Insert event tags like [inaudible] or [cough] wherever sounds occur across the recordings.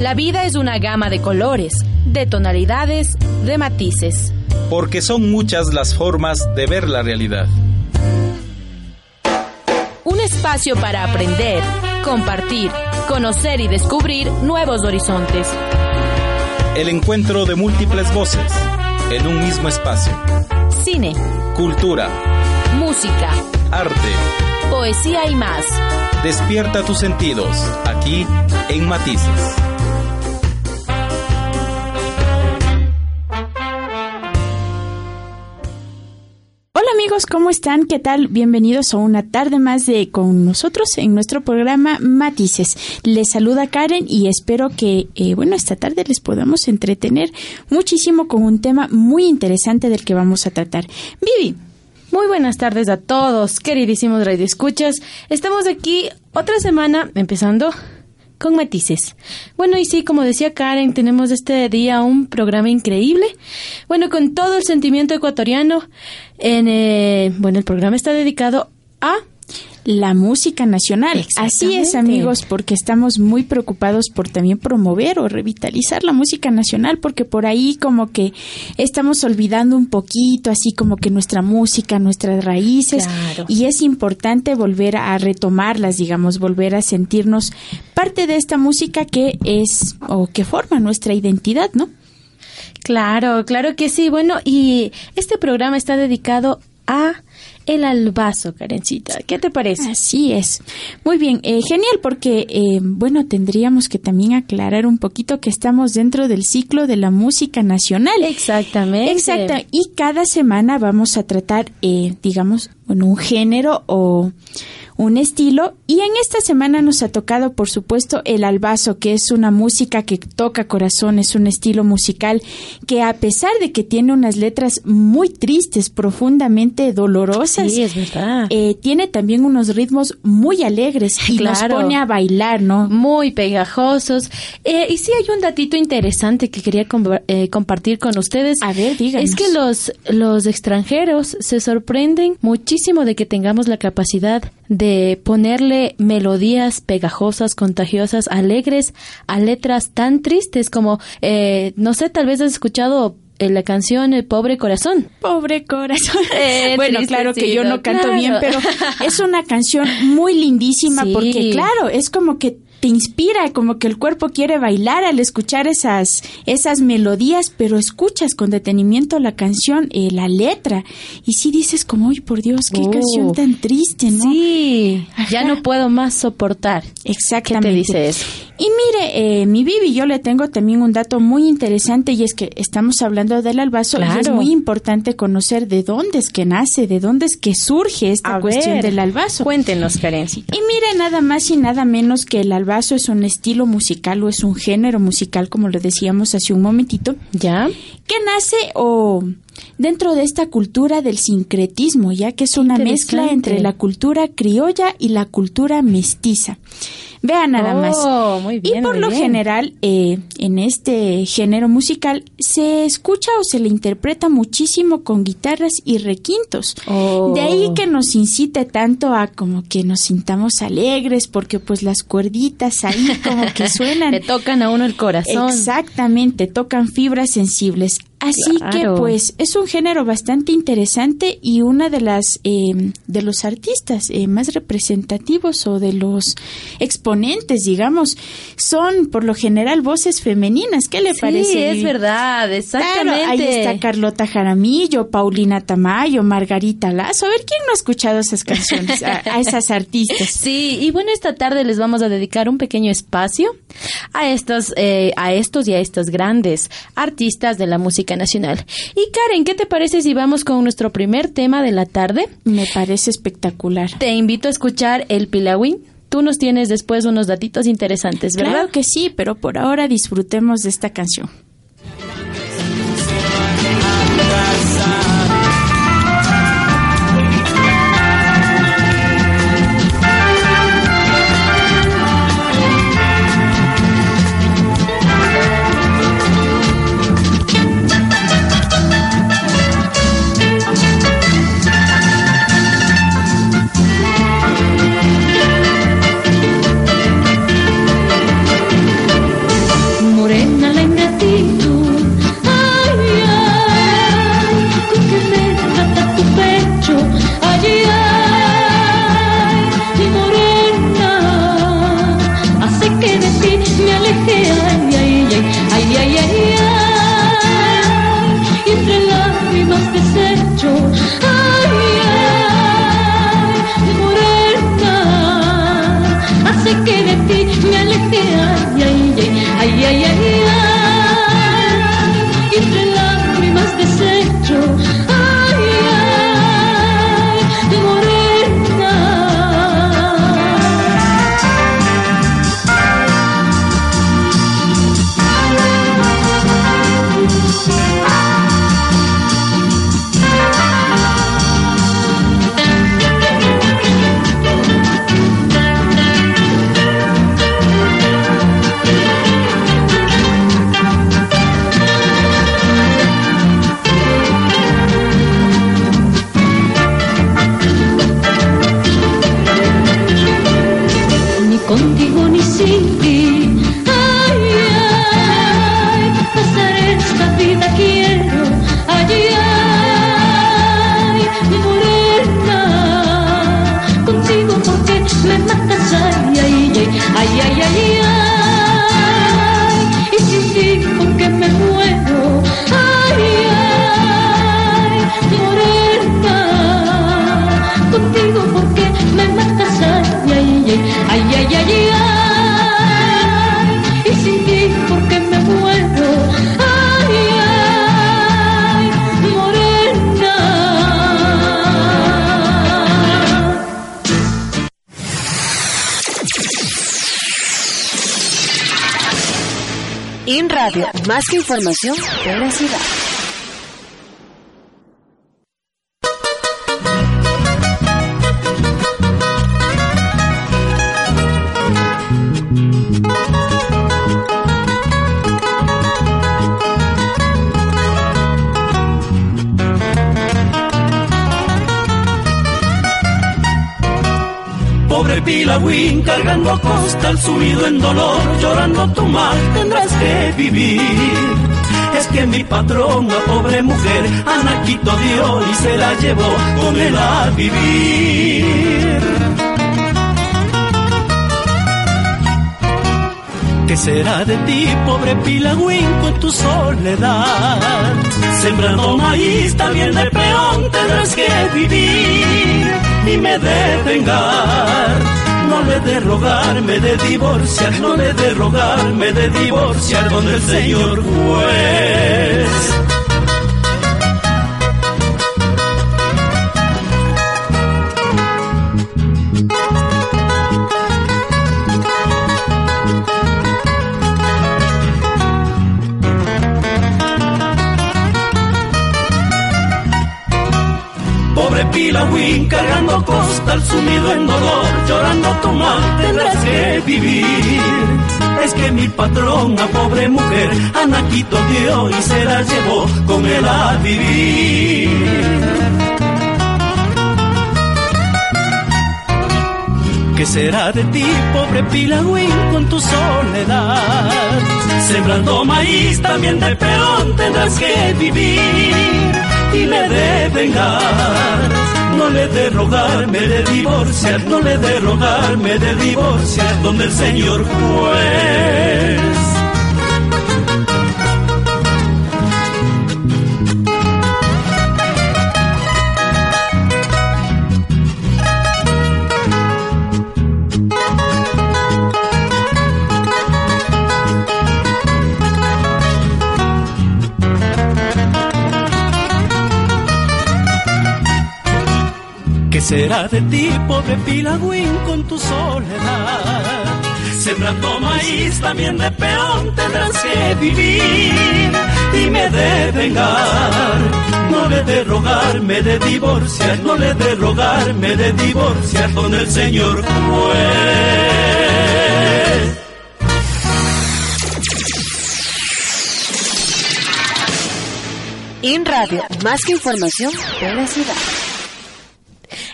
La vida es una gama de colores, de tonalidades, de matices. Porque son muchas las formas de ver la realidad. Un espacio para aprender, compartir, conocer y descubrir nuevos horizontes. El encuentro de múltiples voces en un mismo espacio. Cine, Cultura, música, arte. poesía y más. Despierta tus sentidos aquí en Matices. ¿Cómo están? ¿Qué tal? Bienvenidos a una tarde más de con nosotros en nuestro programa Matices. Les saluda Karen y espero que, eh, bueno, esta tarde les podamos entretener muchísimo con un tema muy interesante del que vamos a tratar. Vivi, Muy buenas tardes a todos, queridísimos radioescuchas. Estamos aquí otra semana empezando con matices. Bueno, y sí, como decía Karen, tenemos este día un programa increíble. Bueno, con todo el sentimiento ecuatoriano. En, eh, bueno, el programa está dedicado a la música nacional. Así es, amigos, porque estamos muy preocupados por también promover o revitalizar la música nacional, porque por ahí como que estamos olvidando un poquito, así como que nuestra música, nuestras raíces, Claro. y es importante volver a retomarlas, digamos, volver a sentirnos parte de esta música que es o que forma nuestra identidad, ¿no? Claro, claro que sí. Bueno, y este programa está dedicado a el albazo, Karencita. ¿Qué te parece? Así es. Muy bien, eh, genial, porque, eh, bueno, tendríamos que también aclarar un poquito que estamos dentro del ciclo de la música nacional. Exactamente. Exacto, y cada semana vamos a tratar, eh, digamos, bueno, un género o un estilo. Y en esta semana nos ha tocado, por supuesto, el albazo, que es una música que toca corazón, es un estilo musical que a pesar de que tiene unas letras muy tristes, profundamente dolorosas, Sí, es verdad. eh, tiene también unos ritmos muy alegres y nos Claro. pone a bailar, ¿no? muy pegajosos. Eh, y sí hay un datito interesante que quería com- eh, compartir con ustedes. A ver, díganos. Es que los, los extranjeros se sorprenden muchísimo de que tengamos la capacidad de ponerle melodías pegajosas, contagiosas, alegres a letras tan tristes como, eh, no sé, tal vez has escuchado la canción El pobre corazón. Pobre corazón. [laughs] Eh, [laughs] bueno, claro que yo no canto bien, pero [laughs] es una canción muy lindísima Sí. porque, claro, es como que te inspira, como que el cuerpo quiere bailar al escuchar esas, esas melodías, pero escuchas con detenimiento la canción, eh, la letra, y sí dices como, ¡ay, por Dios, qué Oh. canción tan triste, ¿no? Sí, ya no puedo más soportar. Exactamente. ¿Qué te dice eso? Y mire, eh, mi Vivi, yo le tengo también un dato muy interesante y es que estamos hablando del albazo y es muy importante conocer de dónde es que nace, de dónde es que surge esta A cuestión ver, del albazo. Cuéntenos, Karencita. Y mire, nada más y nada menos que el albazo es un estilo musical o es un género musical, como lo decíamos hace un momentito, ¿Ya? que nace o dentro de esta cultura del sincretismo, ya que es una mezcla entre la cultura criolla y la cultura mestiza. Vean nada Oh, más. muy bien, y por muy lo bien. general, eh, en este género musical se escucha o se le interpreta muchísimo con guitarras y requintos. Oh. De ahí que nos incite tanto a como que nos sintamos alegres, porque pues las cuerditas ahí como que [laughs] suenan. Le tocan a uno el corazón. Exactamente, tocan fibras sensibles. Así Claro. que pues es un género bastante interesante y una de las eh, de los artistas eh, más representativos o de los exponentes, digamos, son por lo general voces femeninas. ¿Qué le Sí, parece? es Vivi? verdad, Claro, exactamente. ahí está Carlota Jaramillo, Paulina Tamayo, Margarita Lazo. A ver, ¿quién no ha escuchado esas canciones? A, a esas artistas. [laughs] Sí, y bueno, esta tarde les vamos a dedicar un pequeño espacio a estos, eh, a estos y a estas grandes artistas de la música nacional. Y Karen, ¿qué te parece si vamos con nuestro primer tema de la tarde? Me parece espectacular. Te invito a escuchar el Pilawin. Tú nos tienes después unos datitos interesantes, ¿verdad? Claro que sí, pero por ahora disfrutemos de esta canción. Más que información, veracidad. Pobre Pilagüín cargando costal sumido en dolor, llorando tu mal tendrás Es que mi patrona, pobre mujer, Anaquito dio y se la llevó con él a vivir. ¿Qué será de ti, pobre Pilagüín, con tu soledad? Sembrando maíz, también de peón tendrás que vivir y me de vengar. No le de rogarme de divorciar, no le de rogarme de divorciar con el señor juez. Pilagüín cargando costal sumido en dolor, llorando tu mal tendrás que vivir. Es que mi patrona, pobre mujer, Anaquito dio y se la llevó con él a vivir. ¿Qué será de ti, pobre Pilagüín, con tu soledad? Sembrando maíz, también de peón tendrás que vivir y me de vengar. No le de rogarme de divorciar, no le de rogarme de divorciar, donde el señor juez. Será de ti, pobre Pilagüín, con tu soledad? Sembrando maíz, también de peón tendrás que vivir y me de vengar. No le de rogarme de divorciar, no le de rogarme de divorciar con el señor juez. In Radio, más que información, veracidad.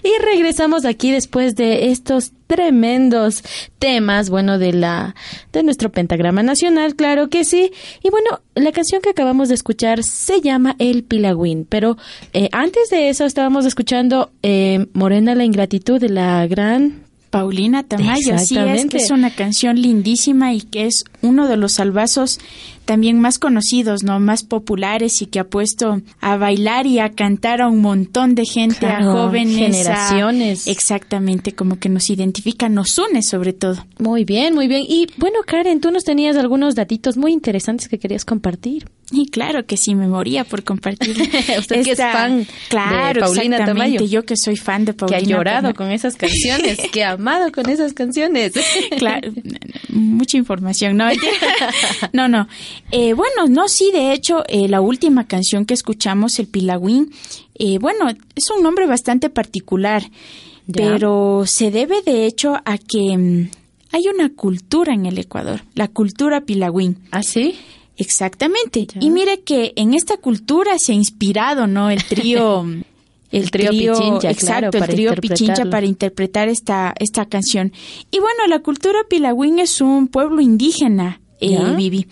Y regresamos aquí después de estos tremendos temas, bueno, de la de nuestro pentagrama nacional, claro que sí. Y bueno, la canción que acabamos de escuchar se llama El Pilagüín, pero eh, antes de eso estábamos escuchando eh, Morena la ingratitud de la gran Paulina Tamayo, sí, es que es una canción lindísima y que es uno de los salvazos también más conocidos, ¿no? Más populares y que ha puesto a bailar y a cantar a un montón de gente, Claro, a jóvenes, a- generaciones. exactamente, como que nos identifica, nos une sobre todo. Muy bien, muy bien. Y bueno, Karen, tú nos tenías algunos datitos muy interesantes que querías compartir. Y claro que sí, me moría por compartir. [laughs] Usted que es fan de claro, Paulina exactamente, Tamayo. Yo que soy fan de Que Paulina ha llorado Tamayo. con esas [laughs] canciones, que ha amado con esas canciones. Claro, mucha información, ¿no? [laughs] no, no. Eh, bueno, no, sí, de hecho, eh, la última canción que escuchamos, el Pilagüín, eh, bueno, es un nombre bastante particular, Ya. pero se debe de hecho a que mm, hay una cultura en el Ecuador, la cultura Pilagüín. ¿Ah, sí? Exactamente. Ya. Y mire que en esta cultura se ha inspirado, ¿no? El trío, [laughs] El trío Pichincha, exacto, claro, el trío Pichincha para interpretar esta, esta canción. Y bueno, la cultura Pilagüín es un pueblo indígena, eh. Vivi.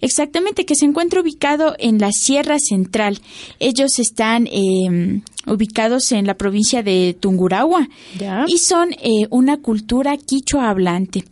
Exactamente, que se encuentra ubicado en la Sierra Central. Ellos están eh, ubicados en la provincia de Tungurahua Ya. y son eh, una cultura quichua hablante.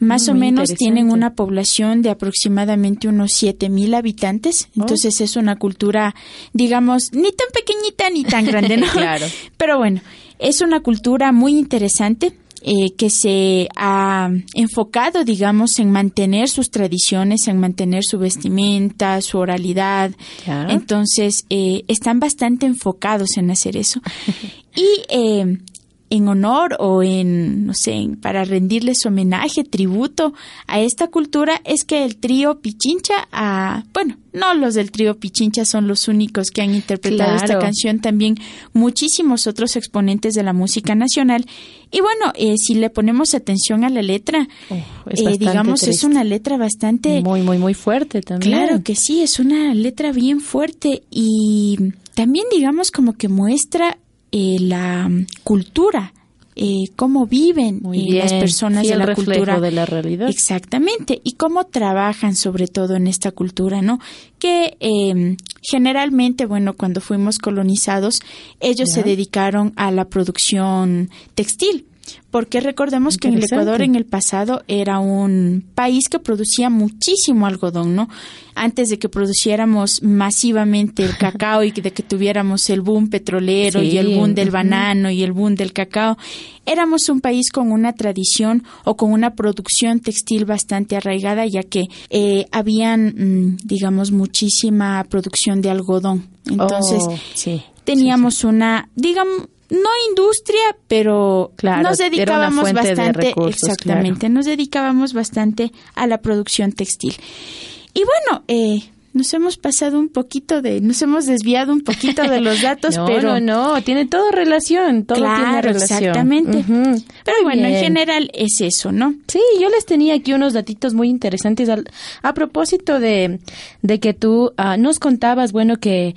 Más Mm, o menos tienen una población de aproximadamente unos 7000 habitantes. Oh. Entonces es una cultura, digamos, ni tan pequeñita ni tan [laughs] grande, ¿no? Claro. Pero bueno, es una cultura muy interesante. Eh, que se ha enfocado, digamos, en mantener sus tradiciones, en mantener su vestimenta, su oralidad. Ya. Entonces, eh, están bastante enfocados en hacer eso. [laughs] y eh, en honor o en, no sé, para rendirles homenaje, tributo a esta cultura, es que el trío Pichincha, ah, bueno, no los del trío Pichincha son los únicos que han interpretado esta canción, también muchísimos otros exponentes de la música nacional. Y bueno, eh, si le ponemos atención a la letra, Oh, eh, digamos, es una letra bastante... Muy, muy, muy fuerte también. Claro que sí, es una letra bien fuerte y también digamos como que muestra eh, la mm, cultura, eh, cómo viven eh, bien, las personas de la cultura. de la realidad. Exactamente, y cómo trabajan sobre todo en esta cultura, ¿no? Que eh, generalmente, bueno, cuando fuimos colonizados, ellos Ya. se dedicaron a la producción textil. Porque recordemos que en el. Ecuador en el pasado era un país que producía muchísimo algodón, ¿no? Antes de que produciéramos masivamente el cacao y de que tuviéramos el boom petrolero Sí, y el boom del banano y el boom del cacao, éramos un país con una tradición o con una producción textil bastante arraigada, ya que eh, habían, mm, digamos, muchísima producción de algodón. Entonces, Oh, sí. teníamos una, digamos, no industria, pero Claro, nos era una dedicábamos de bastante, recursos, exactamente, nos dedicábamos bastante a la producción textil. Y bueno, eh, nos hemos pasado un poquito de, nos hemos desviado un poquito de los datos, [laughs] no, pero no, no, tiene todo relación, todo tiene claro, relación. exactamente. Pero Muy bueno, en general es eso, ¿no? Sí, yo les tenía aquí unos datitos muy interesantes al- a propósito de, de que tú ah, nos contabas, bueno, que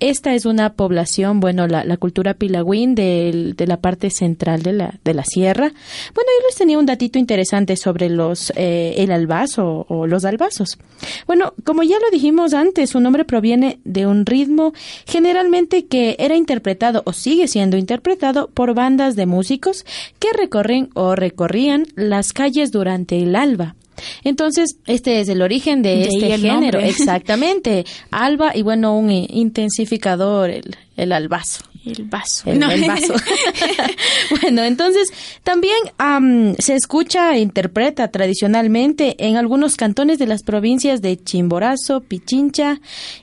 esta es una población, bueno, la, la cultura pilagüín de la parte central de la, de la sierra. Bueno, yo les tenía un datito interesante sobre los eh, el albazo o los albazos. Bueno, como ya lo dijimos antes, su nombre proviene de un ritmo generalmente que era interpretado o sigue siendo interpretado por bandas de músicos que recorren o recorrían las calles durante el alba. Entonces, este es el origen de, este género, nombre. [laughs] exactamente. Alba y bueno, un intensificador, el, el albazo. El vaso. El, No. el vaso. [laughs] [laughs] bueno, entonces también am, se escucha e interpreta tradicionalmente en algunos cantones de las provincias de Chimborazo, Pichincha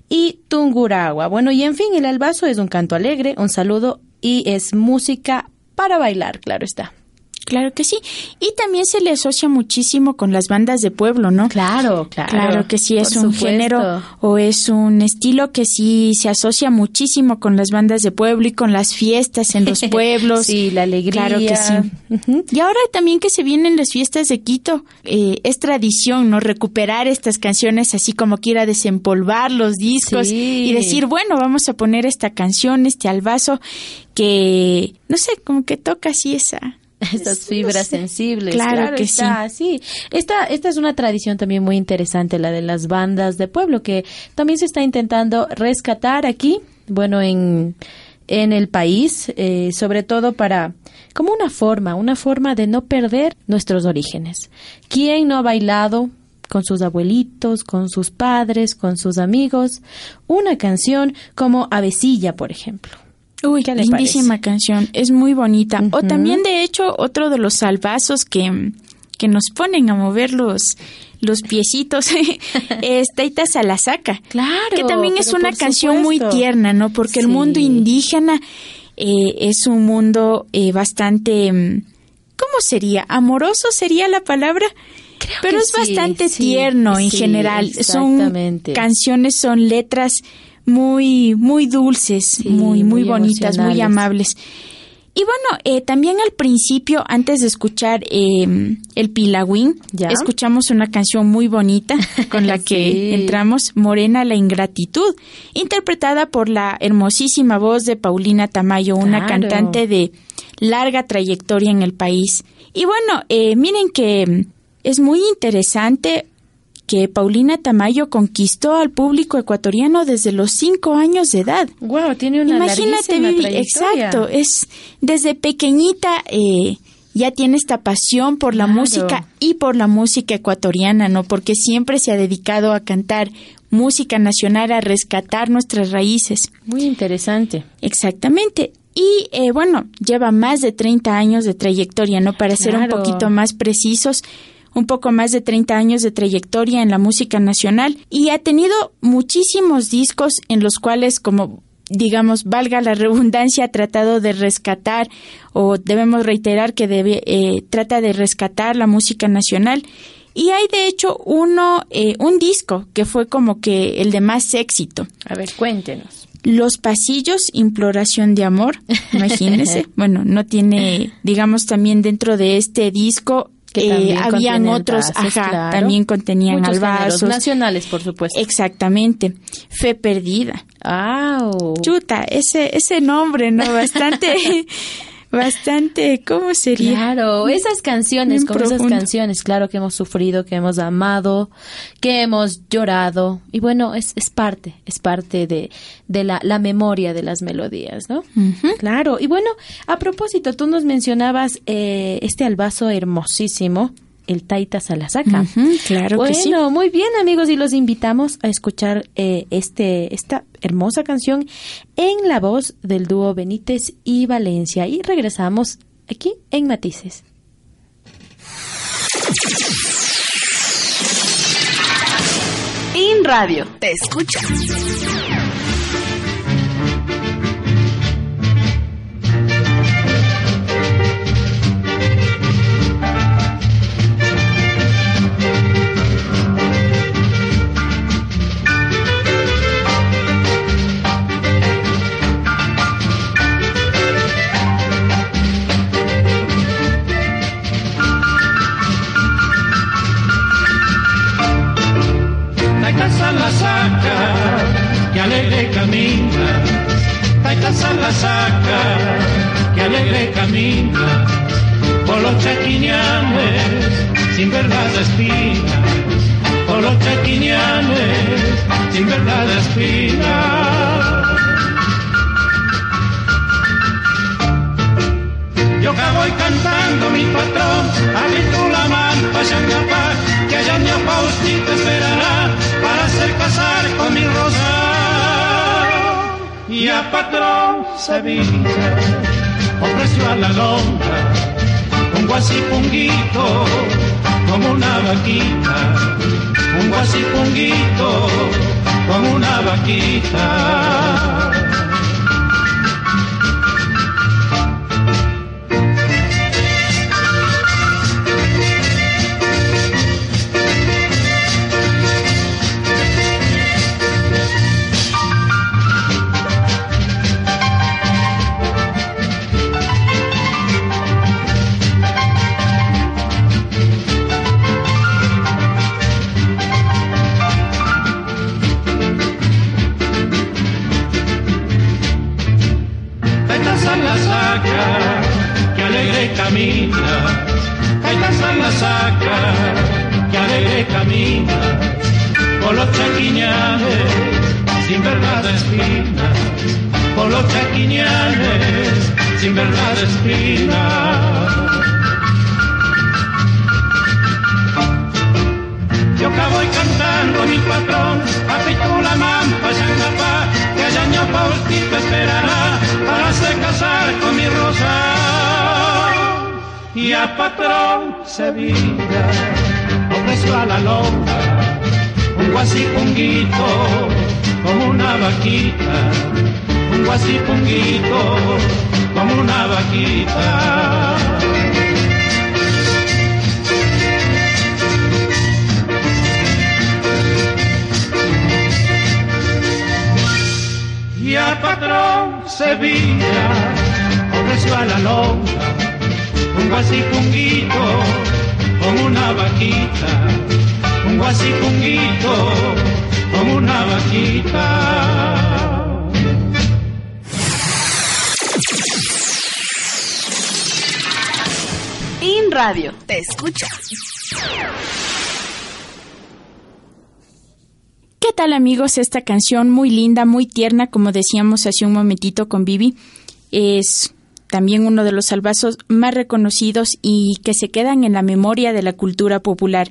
y Tungurahua. Bueno, y en fin, el albazo es un canto alegre, un saludo y es música para bailar, claro está. Claro que sí. Y también se le asocia muchísimo con las bandas de pueblo, ¿no? Claro, claro. Claro que sí, es un supuesto. género o es un estilo que sí se asocia muchísimo con las bandas de pueblo y con las fiestas en los [laughs] pueblos. Sí, la alegría. Claro que sí. Y ahora también que se vienen las fiestas de Quito, eh, es tradición, ¿no? Recuperar estas canciones así como quiera desempolvar los discos Sí. y decir, bueno, vamos a poner esta canción, este albazo, que, no sé, como que toca así esa... [laughs] Estas fibras sensibles. Claro que está, sí. Esta, esta es una tradición también muy interesante, la de las bandas de pueblo, que también se está intentando rescatar aquí, bueno, en, en el país, eh, sobre todo para, como una forma, una forma de no perder nuestros orígenes. ¿Quién no ha bailado? con sus abuelitos, con sus padres, con sus amigos, una canción como Avecilla, por ejemplo. Uy, ¿Qué le lindísima canción, es muy bonita. O también, de hecho, otro de los salvazos que, que nos ponen a mover los, los piecitos [laughs] es Taita Salasaca. Claro, Que también es pero una canción muy tierna, ¿no? Porque el mundo indígena eh, es un mundo eh, bastante... mm, ¿Cómo sería? ¿Amoroso sería la palabra? Pero que es sí, bastante sí, tierno en general. Son canciones, son letras muy, muy dulces, Sí, muy, muy, muy bonitas, muy amables. Y bueno, eh, también al principio, antes de escuchar eh, el Pilagüín, Ya. escuchamos una canción muy bonita con la [laughs] que Sí. entramos, Morena la Ingratitud, interpretada por la hermosísima voz de Paulina Tamayo, una Claro. cantante de larga trayectoria en el país. Y bueno, eh, miren que mm, es muy interesante que Paulina Tamayo conquistó al público ecuatoriano desde los cinco años de edad. Wow, tiene una Imagínate, trayectoria. exacto, es desde pequeñita eh, ya tiene esta pasión por la Claro. música y por la música ecuatoriana, ¿no? Porque siempre se ha dedicado a cantar música nacional, a rescatar nuestras raíces. Muy interesante. Exactamente. Y eh, bueno, lleva más de 30 años de trayectoria, ¿no? Para ser un poquito más precisos, un poco más de 30 años de trayectoria en la música nacional y ha tenido muchísimos discos en los cuales, como digamos, valga la redundancia, ha tratado de rescatar o debemos reiterar que debe, eh, trata de rescatar la música nacional. Y hay de hecho uno, eh, un disco que fue como que el de más éxito. A ver, cuéntenos. Los pasillos, imploración de amor, imagínense. [laughs] bueno, no tiene, digamos, también dentro de este disco Que eh, también habían otros, ajá, claro. también contenían Muchos albazos. nacionales, por supuesto. Exactamente. Fe perdida. ¡Au! Chuta, ese, ese nombre, ¿no? Bastante, [laughs] bastante, ¿cómo sería? Claro, esas canciones, Bien con esas canciones, claro que hemos sufrido, que hemos amado, que hemos llorado. Y bueno, es, es parte, es parte de, de la, la memoria de las melodías, ¿no? Claro, y bueno, a propósito, tú nos mencionabas eh, este albazo hermosísimo, el Taita Salasaca. Claro bueno, que sí. muy bien amigos y los invitamos a escuchar eh, este esta hermosa canción en la voz del dúo Benítez y Valencia y regresamos aquí en Matices. In Radio, te escucha. Casa la saca, que alegre camina. Por los chaquiñanes, sin ver las espinas. Por los chaquiñanes, sin ver las espinas. Yo que voy cantando mi patrón, a mi tu la mano, vaya mi papá, que allá mi Faustito esperará para hacer casar con mi rosa. Y a patrón Sevilla ofreció a la longa un guasipunguito como una vaquita, un guasipunguito como una vaquita. Vaquita, un guasipunguito como una vaquita. y al patrón Sevilla recio a la longa, un guasipunguito con una vaquita, un guasipunguito con una vaquita. In Radio, te escucha. ¿Qué tal amigos? Esta canción muy linda, muy tierna, como decíamos hace un momentito con Vivi, es también uno de los salvazos más reconocidos y que se quedan en la memoria de la cultura popular.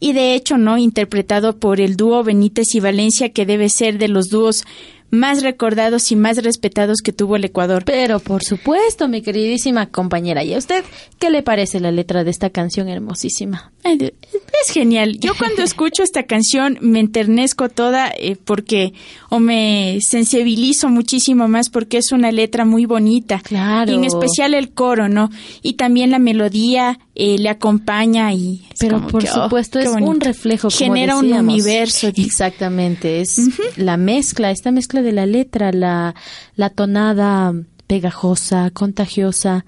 Y de hecho, ¿no? Interpretado por el dúo Benítez y Valencia, que debe ser de los dúos más recordados y más respetados que tuvo el Ecuador. Pero por supuesto, mi queridísima compañera, ¿y a usted qué le parece la letra de esta canción hermosísima? Es genial. Yo cuando [laughs] escucho esta canción me enternezco toda eh, porque o me sensibilizo muchísimo más porque es una letra muy bonita. Claro. Y en especial el coro, ¿no? Y también la melodía eh, le acompaña y Pero por que, oh, supuesto es bonito. un reflejo. como Genera un universo. Exactamente, es la mezcla, esta mezcla de la letra, la, la tonada pegajosa, contagiosa.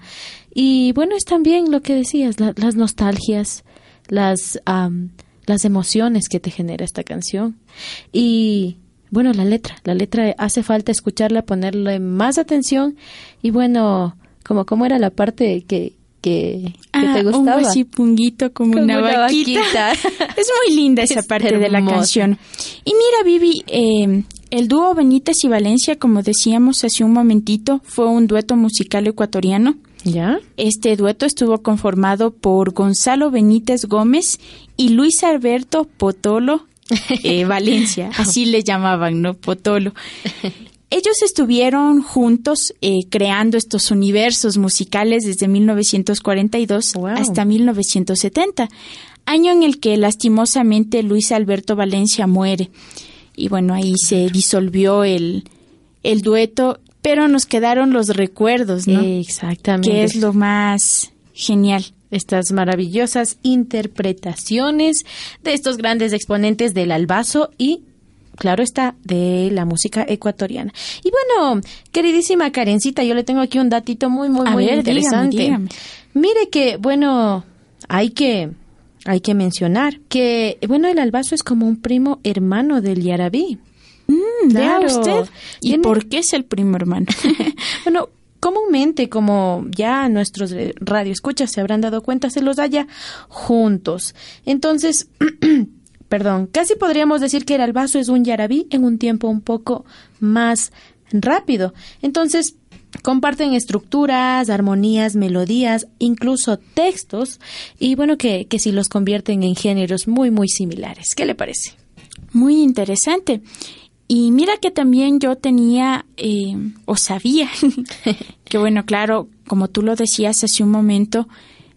Y bueno, es también lo que decías, la- las nostalgias, las, am, las emociones que te genera esta canción. Y bueno, la letra, la letra hace falta escucharla, ponerle más atención. Y bueno, como, como era la parte que, que, que Ah, te un gustaba. guasipunguito como, Como una, una vaquita. vaquita. [laughs] es muy linda esa Es parte de la canción. Y mira, Vivi, eh, el dúo Benítez y Valencia, como decíamos hace un momentito, fue un dueto musical ecuatoriano. ¿Ya? Este dueto estuvo conformado por Gonzalo Benítez Gómez y Luis Alberto Potolo [laughs] eh, Valencia, así le llamaban, ¿no? Potolo. [laughs] Ellos estuvieron juntos eh, creando estos universos musicales desde 1942 Wow. hasta 1970, año en el que lastimosamente Luis Alberto Valencia muere. Y bueno, ahí se disolvió el, el dueto, pero nos quedaron los recuerdos, ¿no? Exactamente. que es lo más genial. Estas maravillosas interpretaciones de estos grandes exponentes del albazo y, claro está, de la música ecuatoriana. Y bueno, queridísima Karencita, yo le tengo aquí un datito muy, muy, A muy ver, dígame, interesante. dígame. Mire que, bueno, hay que, hay que mencionar que, bueno, el albazo es como un primo hermano del yarabí. Mm, vea Claro. usted. ¿Y Tiene- por qué es el primo hermano? [laughs] Bueno, comúnmente, como ya nuestros eh, radioescuchas se habrán dado cuenta, se los halla juntos. Entonces, [clears throat] perdón, casi podríamos decir que el albazo es un yarabí en un tiempo un poco más rápido. Entonces, comparten estructuras, armonías, melodías, incluso textos, y bueno, que, que si los convierten en géneros muy, muy similares. ¿Qué le parece? Muy interesante. Y mira que también yo tenía eh, o sabía [laughs] que bueno, claro, como tú lo decías hace un momento,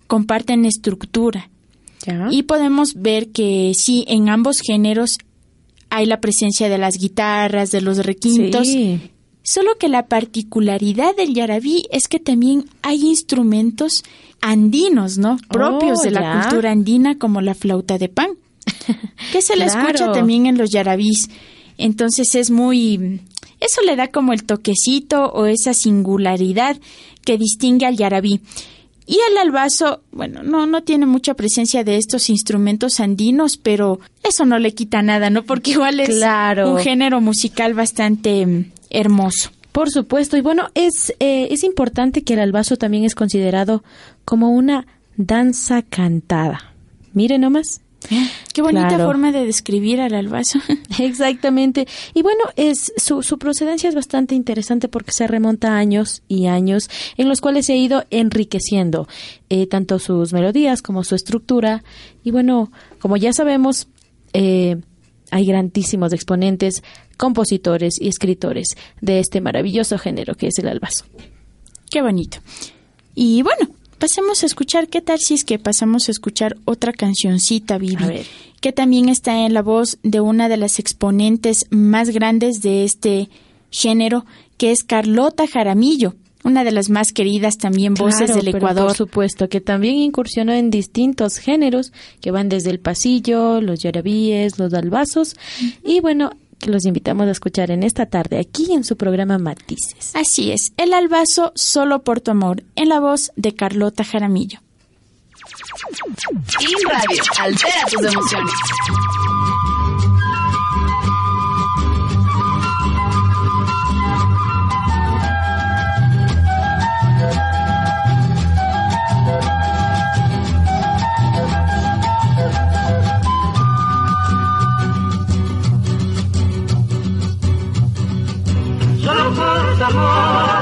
comparten estructura. ¿Ya? Y podemos ver que sí, en ambos géneros hay la presencia de las guitarras, de los requintos. Sí. Solo que la particularidad del yarabí es que también hay instrumentos andinos, ¿no? Propios Oh, de la ya. cultura andina, como la flauta de pan, [laughs] que se la Claro. escucha también en los yarabís. Entonces es muy... Eso le da como el toquecito o esa singularidad que distingue al yarabí. Y el albazo, bueno, no, no tiene mucha presencia de estos instrumentos andinos, pero eso no le quita nada, ¿no? Porque igual es Claro. un género musical bastante hermoso. Por supuesto, y bueno, es, eh, es importante que el albazo también es considerado como una danza cantada. Mire nomás. [gasps] Qué bonita Claro. forma de describir al albazo. [laughs] Exactamente. Y bueno, es su, su procedencia es bastante interesante porque se remonta a años y años en los cuales se ha ido enriqueciendo eh, tanto sus melodías como su estructura. Y bueno, como ya sabemos, eh, hay grandísimos exponentes, compositores y escritores de este maravilloso género que es el albazo. Qué bonito. Y bueno, pasemos a escuchar, ¿qué tal si es que pasamos a escuchar otra cancioncita, Vivi? A ver. Que también está en la voz de una de las exponentes más grandes de este género, que es Carlota Jaramillo, una de las más queridas también voces Claro, del Ecuador. Por supuesto, que también incursionó en distintos géneros que van desde el pasillo, los yarabíes, los albazos y bueno, que los invitamos a escuchar en esta tarde aquí en su programa Matices. Así es, El Albazo solo por tu amor, en la voz de Carlota Jaramillo. In Radio, altera tus emociones. Por tu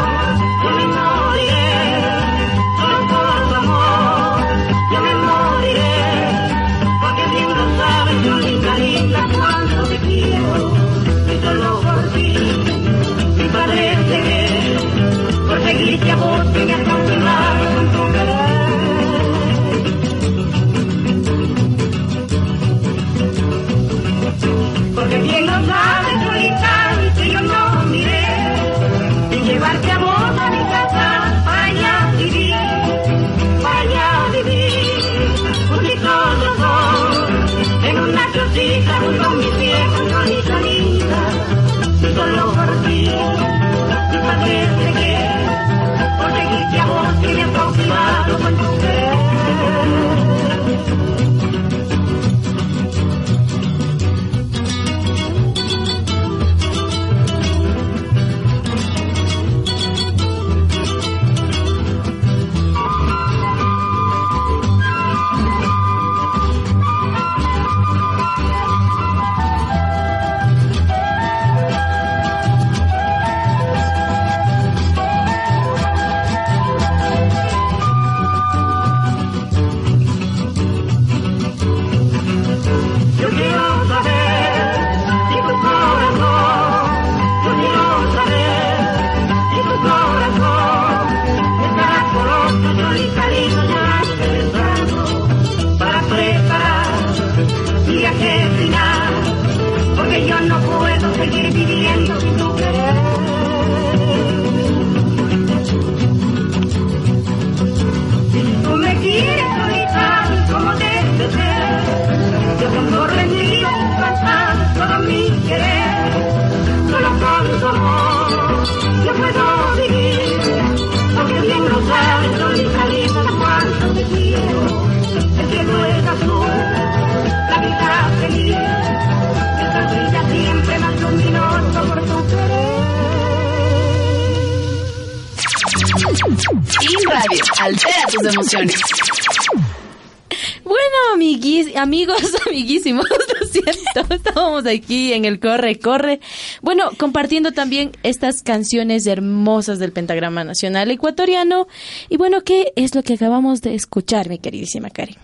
amiguísimos, [laughs] lo siento, estábamos aquí en el corre, corre. Bueno, compartiendo también estas canciones hermosas del Pentagrama Nacional Ecuatoriano. Y bueno, ¿qué es lo que acabamos de escuchar, mi queridísima Karen?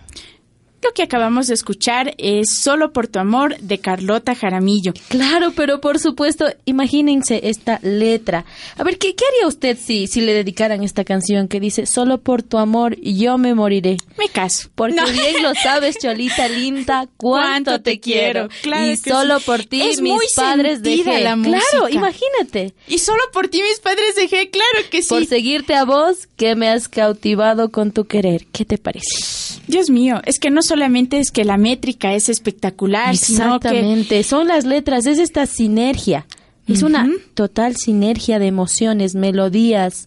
Lo que acabamos de escuchar es Solo por tu amor de Carlota Jaramillo. Claro, pero por supuesto, imagínense esta letra. A ver, ¿qué, qué haría usted si, si le dedicaran esta canción que dice, solo por tu amor yo me moriré? Me caso. Porque No. bien lo sabes, [laughs] Cholita linda, cuánto te quiero. Claro y que sí. solo por ti Es mis muy padres dejé. la claro, imagínate. Y solo por ti mis padres dejé, claro que sí. Por seguirte a vos, que me has cautivado con tu querer. ¿Qué te parece? Dios mío, es que no solamente es que la métrica es espectacular, sino que Exactamente, son las letras, es esta sinergia. Es una total sinergia de emociones, melodías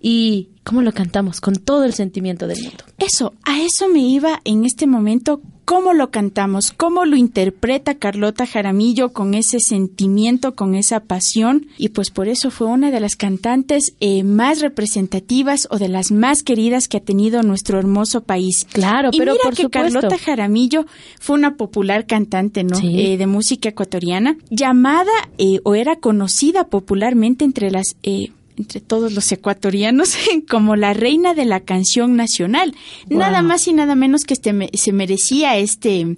y cómo lo cantamos con todo el sentimiento del mundo. eso, a eso me iba en este momento, cómo lo cantamos, cómo lo interpreta Carlota Jaramillo con ese sentimiento, con esa pasión, y pues por eso fue una de las cantantes eh, más representativas o de las más queridas que ha tenido nuestro hermoso país. Claro, y pero mira por que supuesto. Carlota Jaramillo fue una popular cantante, ¿no? Sí. Eh, de música ecuatoriana, llamada eh, o era conocida popularmente entre las eh, entre todos los ecuatorianos [laughs] como la reina de la canción nacional. Wow. Nada más y nada menos que este se merecía este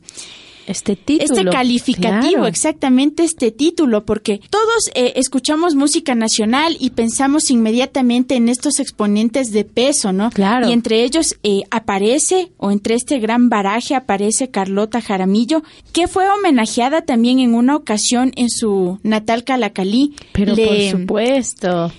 Este título. este calificativo, claro. exactamente este título, porque todos eh, escuchamos música nacional y pensamos inmediatamente en estos exponentes de peso, ¿no? Claro. Y entre ellos eh, aparece, o entre este gran baraje aparece Carlota Jaramillo, que fue homenajeada también en una ocasión en su natal Calacalí. Pero Le- por supuesto.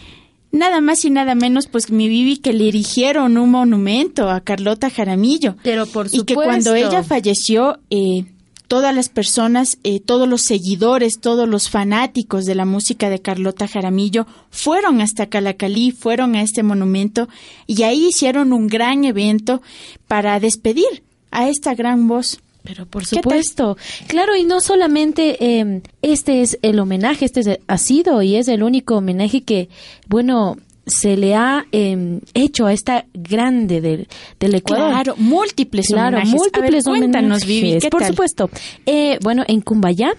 Nada más y nada menos, pues mi Vivi que le erigieron un monumento a Carlota Jaramillo. Pero por Y que cuando supuesto. ella falleció, eh, todas las personas, eh, todos los seguidores, todos los fanáticos de la música de Carlota Jaramillo fueron hasta Calacalí, fueron a este monumento y ahí hicieron un gran evento para despedir a esta gran voz. Pero por supuesto, claro, y no solamente eh, este es el homenaje, este es- ha sido y es el único homenaje que, bueno, se le ha eh, hecho a esta grande del, del Ecuador. Claro, múltiples Claro, homenajes. múltiples a ver, cuéntanos, homenajes, Vivi, ¿qué por tal? supuesto. Eh, bueno, en Cumbayá,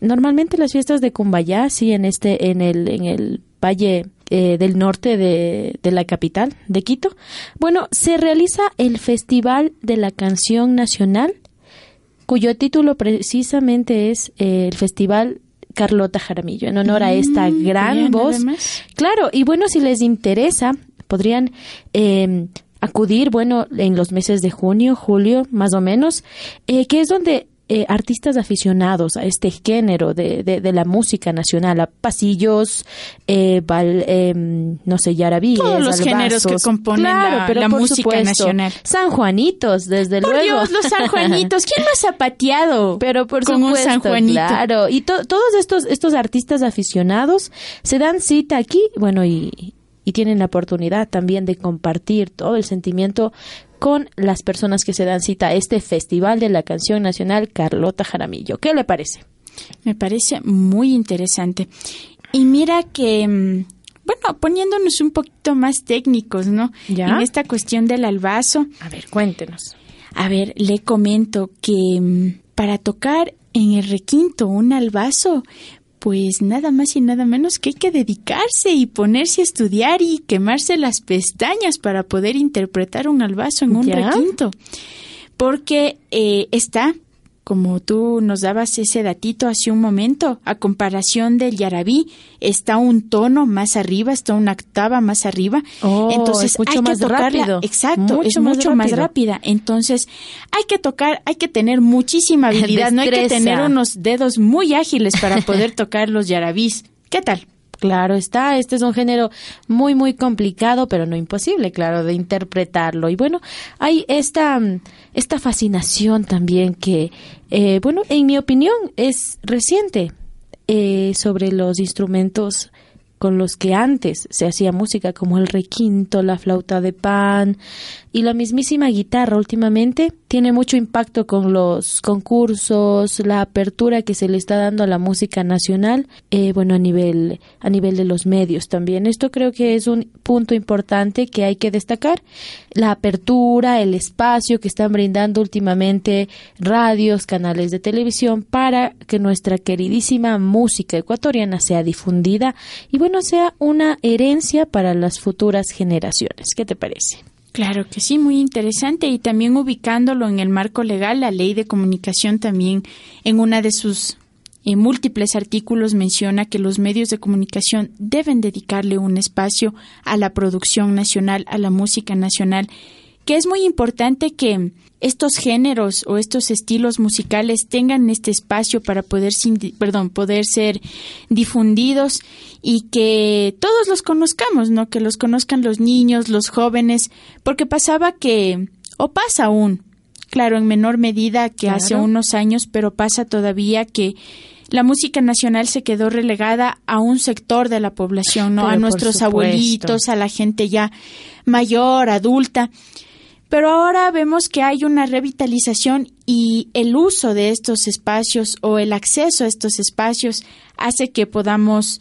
normalmente las fiestas de Cumbayá, sí, en este, en el, en el valle eh, del norte de, de la capital, de Quito, bueno, se realiza el Festival de la Canción Nacional, cuyo título precisamente es eh, el Festival Carlota Jaramillo, en honor a esta Mm, gran bien, voz. además. Claro, y bueno, si les interesa, podrían eh, acudir, bueno, en los meses de junio, julio, más o menos, eh, que es donde eh, artistas aficionados a este género de, de, de la música nacional, a pasillos, eh, bal- em, no sé, yarabíes, Todos los géneros que componen Claro, la- pero la por música supuesto, nacional. San Juanitos, desde Por luego. Dios, los sanjuanitos. ¿Quién más ha pateado? [laughs] Pero por con supuesto, un San Juanito? claro. Y to- todos estos, estos artistas aficionados se dan cita aquí, bueno, y, y tienen la oportunidad también de compartir todo el sentimiento con las personas que se dan cita a este Festival de la Canción Nacional Carlota Jaramillo. ¿Qué le parece? Me parece muy interesante. Y mira que, mm, bueno, poniéndonos un poquito más técnicos, ¿no? ¿Ya? En esta cuestión del albazo. A ver, cuéntenos. A ver, le comento que mm, para tocar en el requinto un albazo, pues nada más y nada menos que hay que dedicarse y ponerse a estudiar y quemarse las pestañas para poder interpretar un albazo en un ¿Ya? requinto. Porque eh, está, como tú nos dabas ese datito hace un momento, a comparación del yarabí, está un tono más arriba, está una octava más arriba. Oh, Entonces es mucho hay que más tocarla- rápido. Exacto, Mucho es más mucho más rápida. Entonces hay que tocar, hay que tener muchísima [laughs] habilidad, no hay que tener unos dedos muy ágiles para poder tocar los yarabís. ¿Qué tal? Claro está, este es un género muy, muy complicado, pero no imposible, claro, de interpretarlo. Y bueno, hay esta, mm, esta fascinación también que, eh, bueno, en mi opinión es reciente eh, sobre los instrumentos con los que antes se hacía música, como el requinto, la flauta de pan y la mismísima guitarra últimamente tiene mucho impacto con los concursos, la apertura que se le está dando a la música nacional, eh, bueno, a nivel, a nivel de los medios también. Esto creo que es un punto importante que hay que destacar. La apertura, el espacio que están brindando últimamente radios, canales de televisión para que nuestra queridísima música ecuatoriana sea difundida y bueno, sea una herencia para las futuras generaciones. ¿Qué te parece? Claro que sí, muy interesante. Y también ubicándolo en el marco legal, la ley de comunicación también en una de sus eh, múltiples artículos menciona que los medios de comunicación deben dedicarle un espacio a la producción nacional, a la música nacional, que es muy importante que estos géneros o estos estilos musicales tengan este espacio para poder, perdón, poder ser difundidos y que todos los conozcamos, ¿no? Que los conozcan los niños, los jóvenes, porque pasaba que, o pasa aún, claro, en menor medida que hace unos años, pero pasa todavía que la música nacional se quedó relegada a un sector de la población, ¿no? Pero a nuestros abuelitos, a la gente ya mayor, adulta. Pero ahora vemos que hay una revitalización y el uso de estos espacios o el acceso a estos espacios hace que podamos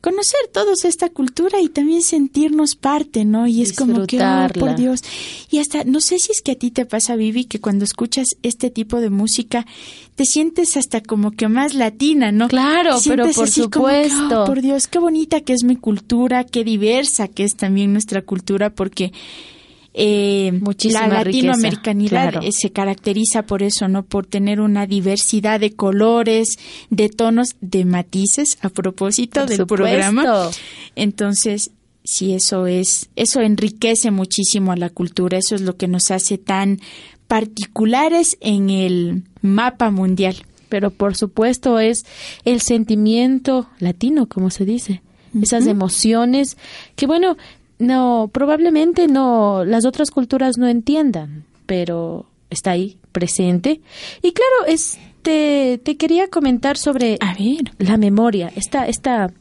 conocer todos esta cultura y también sentirnos parte, ¿no? Y es como que, oh, por Dios. Y hasta, no sé si es que a ti te pasa, Vivi, que cuando escuchas este tipo de música, te sientes hasta como que más latina, ¿no? Claro, pero por así como que, oh, supuesto. por Dios, qué bonita que es mi cultura, qué diversa que es también nuestra cultura, porque eh, Muchísima la latinoamericanidad claro. eh, se caracteriza por eso, ¿no? Por tener una diversidad de colores, de tonos, de matices, a propósito Por del supuesto. programa. Entonces, sí, eso es, eso enriquece muchísimo a la cultura, eso es lo que nos hace tan particulares en el mapa mundial. pero por supuesto es el sentimiento latino, como se dice, esas emociones que bueno, no probablemente no las otras culturas no entiendan, pero está ahí presente y claro, es te, quería comentar sobre A ver, la memoria, esta, esta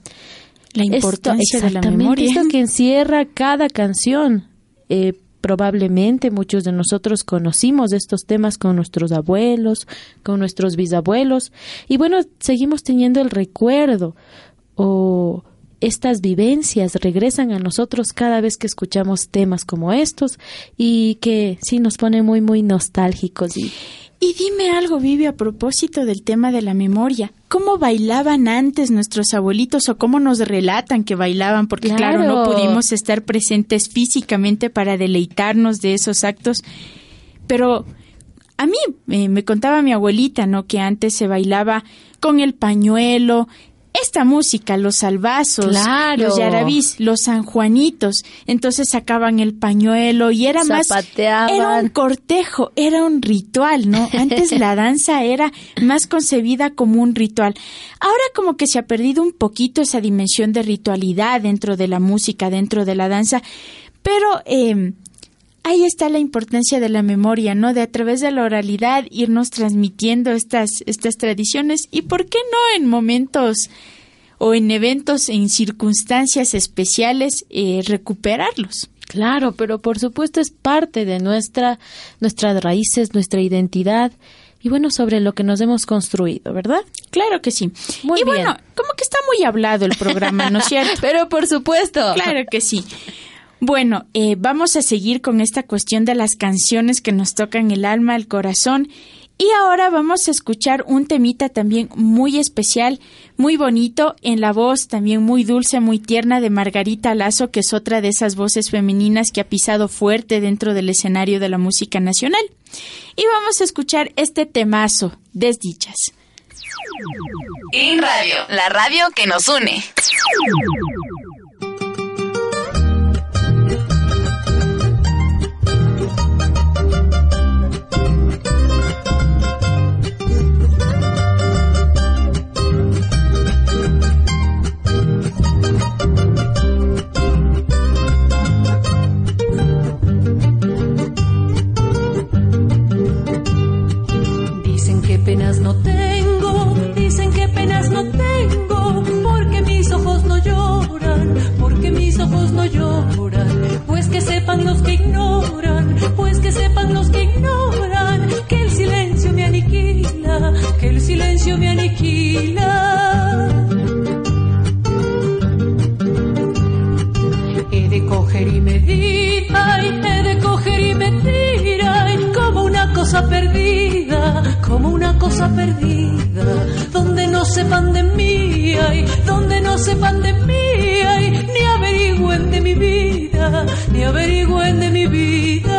la importancia esto, de la memoria. esto que encierra cada canción. Eh, probablemente muchos de nosotros conocimos estos temas con nuestros abuelos, con nuestros bisabuelos, y bueno, seguimos teniendo el recuerdo o estas vivencias regresan a nosotros cada vez que escuchamos temas como estos y que sí nos pone muy muy nostálgicos y Y dime algo, Vivi, a propósito del tema de la memoria. ¿Cómo bailaban antes nuestros abuelitos o cómo nos relatan que bailaban? Porque claro, Claro. no pudimos estar presentes físicamente para deleitarnos de esos actos. Pero a mí eh, me contaba mi abuelita, ¿no? Que antes se bailaba con el pañuelo, esta música, los salvazos, Claro. los yarabís, los sanjuanitos. Entonces sacaban el pañuelo y era más... Zapateaban. Era un cortejo, era un ritual, ¿no? [laughs] Antes la danza era más concebida como un ritual. Ahora como que se ha perdido un poquito esa dimensión de ritualidad dentro de la música, dentro de la danza, pero eh, ahí está la importancia de la memoria, ¿no? De a través de la oralidad irnos transmitiendo estas, estas tradiciones y por qué no en momentos o en eventos, en circunstancias especiales, eh, recuperarlos. Claro, pero por supuesto es parte de nuestra, nuestras raíces, nuestra identidad y bueno, sobre lo que nos hemos construido, ¿verdad? Claro que sí. Muy y bien. bueno, como que está muy hablado el programa, ¿no es cierto? [laughs] Pero por supuesto. Claro que sí. Bueno, eh, vamos a seguir con esta cuestión de las canciones que nos tocan el alma, el corazón. Y ahora vamos a escuchar un temita también muy especial, muy bonito, en la voz también muy dulce, muy tierna de Margarita Lazo, que es otra de esas voces femeninas que ha pisado fuerte dentro del escenario de la música nacional. Y vamos a escuchar este temazo, Desdichas. In Radio, la radio que nos une. Los que ignoran, pues que sepan los que ignoran, que el silencio me aniquila, que el silencio me aniquila. He de coger y medir, ay, he de coger y medir, ay, como una cosa perdida, como una cosa perdida, donde no sepan de mí, ay, donde no sepan de mí, ay, ni averigüen de mi vida, ni averigüen de mi vida.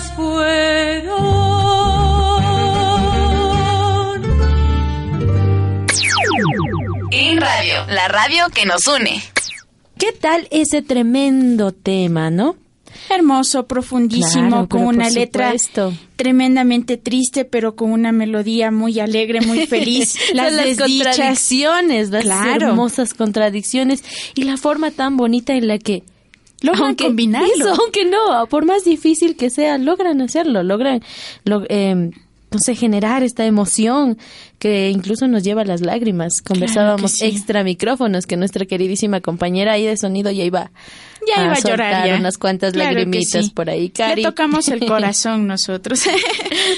Fueron. In Radio, la radio que nos une. ¿Qué tal ese tremendo tema, no? Hermoso, profundísimo, Claro, con una letra supuesto. tremendamente triste, pero con una melodía muy alegre, muy [laughs] feliz. las, Las contradicciones, las Claro. hermosas contradicciones y la forma tan bonita en la que Logran combinarlo. Eso, aunque no, por más difícil que sea, logran hacerlo, logran eh, no sé, generar esta emoción que incluso nos lleva a las lágrimas. Conversábamos sí. extra micrófonos que nuestra queridísima compañera ahí de sonido ya iba Ya iba a llorar ya. unas cuantas Claro lagrimitas sí. por ahí, Cari. tocamos el [laughs] corazón nosotros.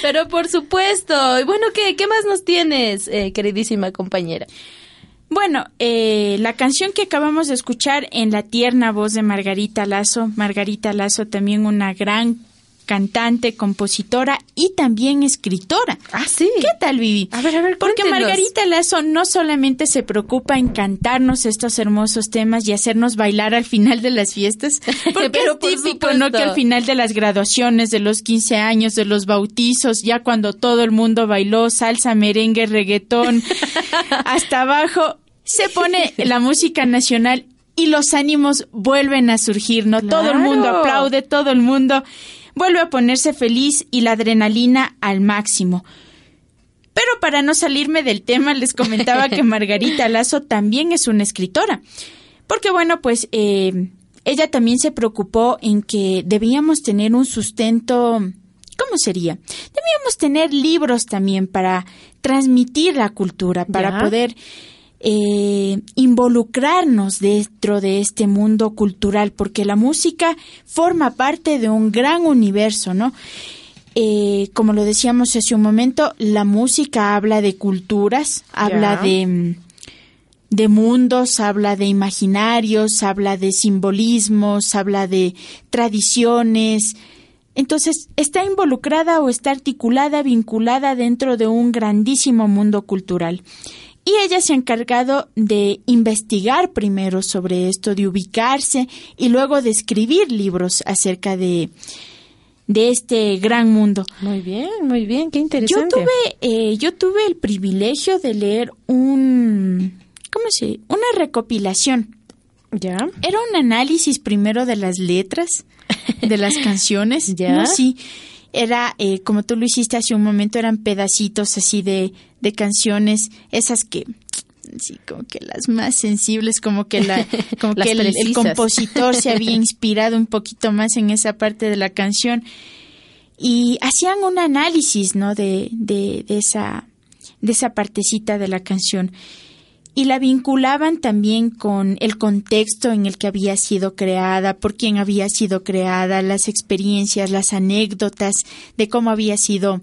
Pero por supuesto. Y bueno, ¿qué, qué más nos tienes, eh, queridísima compañera? Bueno, eh, la canción que acabamos de escuchar en la tierna voz de Margarita Lazo, Margarita Lazo también una gran cantante, compositora y también escritora. Ah, sí. ¿Qué tal, Vivi? A ver, a ver, Porque cuéntenos. Margarita Lazo no solamente se preocupa en cantarnos estos hermosos temas y hacernos bailar al final de las fiestas, [laughs] porque Pero es típico. ¿no? Que al final de las graduaciones, de los 15 años, de los bautizos, ya cuando todo el mundo bailó salsa, merengue, reggaetón, [laughs] hasta abajo, se pone [laughs] la música nacional y los ánimos vuelven a surgir, ¿no? Todo el mundo aplaude, todo el mundo vuelve a ponerse feliz y la adrenalina al máximo. Pero para no salirme del tema, les comentaba que [laughs] Margarita Lazo también es una escritora. Porque bueno, pues eh, ella también se preocupó en que debíamos tener un sustento, ¿cómo sería? Debíamos tener libros también para transmitir la cultura, para Ya. poder eh, involucrarnos dentro de este mundo cultural, porque la música forma parte de un gran universo, ¿no? Eh, como lo decíamos hace un momento, la música habla de culturas, habla de, de mundos, habla de imaginarios, habla de simbolismos, habla de tradiciones. Entonces, está involucrada o está articulada, vinculada dentro de un grandísimo mundo cultural. Y ella se ha encargado de investigar primero sobre esto, de ubicarse y luego de escribir libros acerca de, de este gran mundo. Muy bien, muy bien, qué Yo interesante. tuve, eh, yo tuve el privilegio de leer un, ¿cómo se? Una recopilación. Ya. Era un análisis primero de las letras de las [laughs] canciones. Ya. No, sí. Era, eh, como tú lo hiciste hace un momento, eran pedacitos así de, de canciones, esas que, sí, como que las más sensibles, como que la, [laughs] como que el, compositor se había [laughs] inspirado un poquito más en esa parte de la canción. Y hacían un análisis, ¿no? De, de, de esa, de esa partecita de la canción y la vinculaban también con el contexto en el que había sido creada, por quién había sido creada, las experiencias, las anécdotas de cómo había sido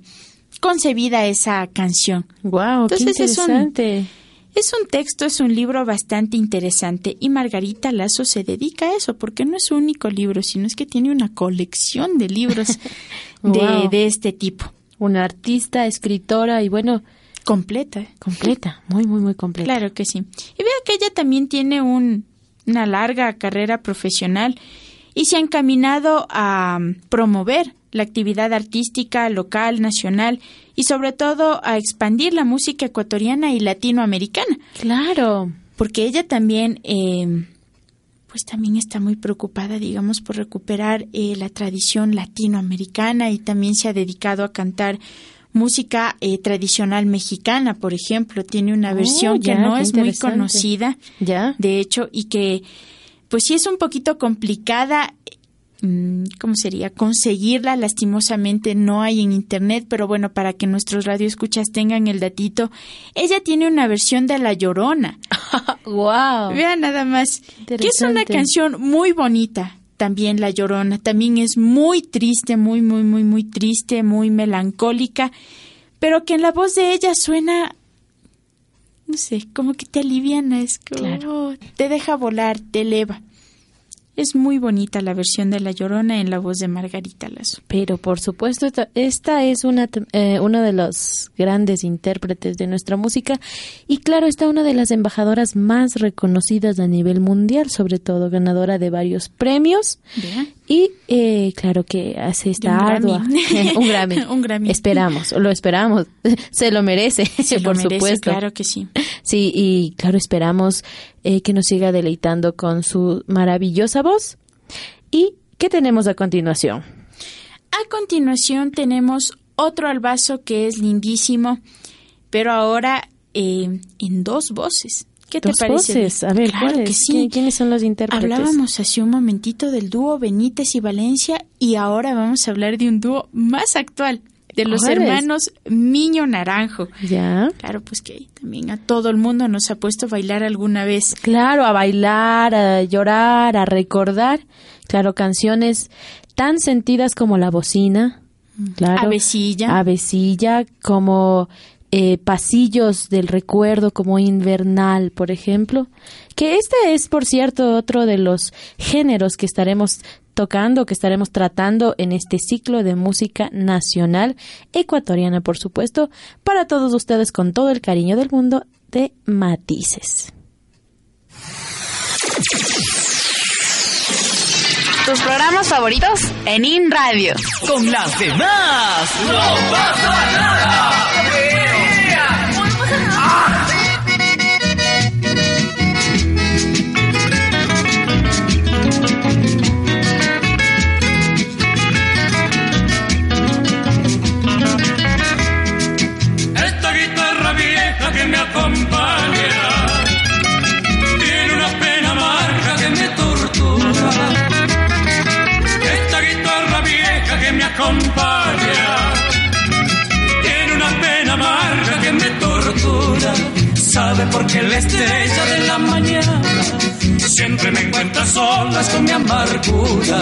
concebida esa canción. Wow, qué Entonces es un- interesante. Es un texto, es un libro bastante interesante y Margarita Lazo se dedica a eso porque no es su único libro, sino es que tiene una colección de libros [laughs] de, Wow. de este tipo, Una artista, escritora y bueno, completa. completa, muy, muy, muy completa. Claro que sí. Y vea que ella también tiene un, una larga carrera profesional y se ha encaminado a mm, promover la actividad artística local, nacional y sobre todo a expandir la música ecuatoriana y latinoamericana. Claro. Porque ella también, eh, pues también está muy preocupada, digamos, por recuperar eh, la tradición latinoamericana y también se ha dedicado a cantar música eh, tradicional mexicana, por ejemplo. Tiene una Oh, versión que ya, no es muy conocida, Ya. de hecho, y que pues sí es un poquito complicada. mm, ¿Cómo sería? Conseguirla, lastimosamente no hay en internet, pero bueno, para que nuestros radioescuchas tengan el datito, ella tiene una versión de La Llorona. [laughs] wow. Vean nada más, que es una canción muy bonita. También La Llorona, también es muy triste, muy, muy, muy, muy triste, muy melancólica, pero que en la voz de ella suena, no sé, como que te aliviana, es como, Claro. te deja volar, te eleva. Es muy bonita la versión de La Llorona en la voz de Margarita Lazo. Pero por supuesto, esta, es una, eh, de los grandes intérpretes de nuestra música y claro, está una de las embajadoras más reconocidas a nivel mundial, sobre todo ganadora de varios premios. Y eh, claro que hace esta un ardua Grammy. un Grammy. [laughs] [laughs] Un Grammy. Esperamos, lo esperamos, [laughs] se lo merece, Se lo por merece, supuesto. Claro que sí. Sí, y claro, esperamos eh, que nos siga deleitando con su maravillosa voz. ¿Y qué tenemos a continuación? A continuación tenemos otro albazo que es lindísimo, pero ahora eh, en dos voces. ¿Qué te Dos parece? voces. A ver, claro sí. ¿Qui- ¿Quiénes son los intérpretes? Hablábamos hace un momentito del dúo Benítez y Valencia y ahora vamos a hablar de un dúo más actual, de los ¿Cuáles? hermanos Miño Naranjo. Ya. Claro, pues que también a todo el mundo nos ha puesto a bailar alguna vez. Claro, a bailar, a llorar, a recordar. Claro, canciones tan sentidas como La Bocina. Claro. Avecilla. Avecilla, como eh, Pasillos del Recuerdo, como Invernal, por ejemplo. Que este es, por cierto, otro de los géneros que estaremos tocando, que estaremos tratando en este ciclo de música nacional ecuatoriana, por supuesto, para todos ustedes con todo el cariño del mundo de Matices. Tus programas favoritos en In Radio. Con las demás. No pasa nada. Sabe por qué la estrella de la mañana siempre me encuentra solas con mi amargura.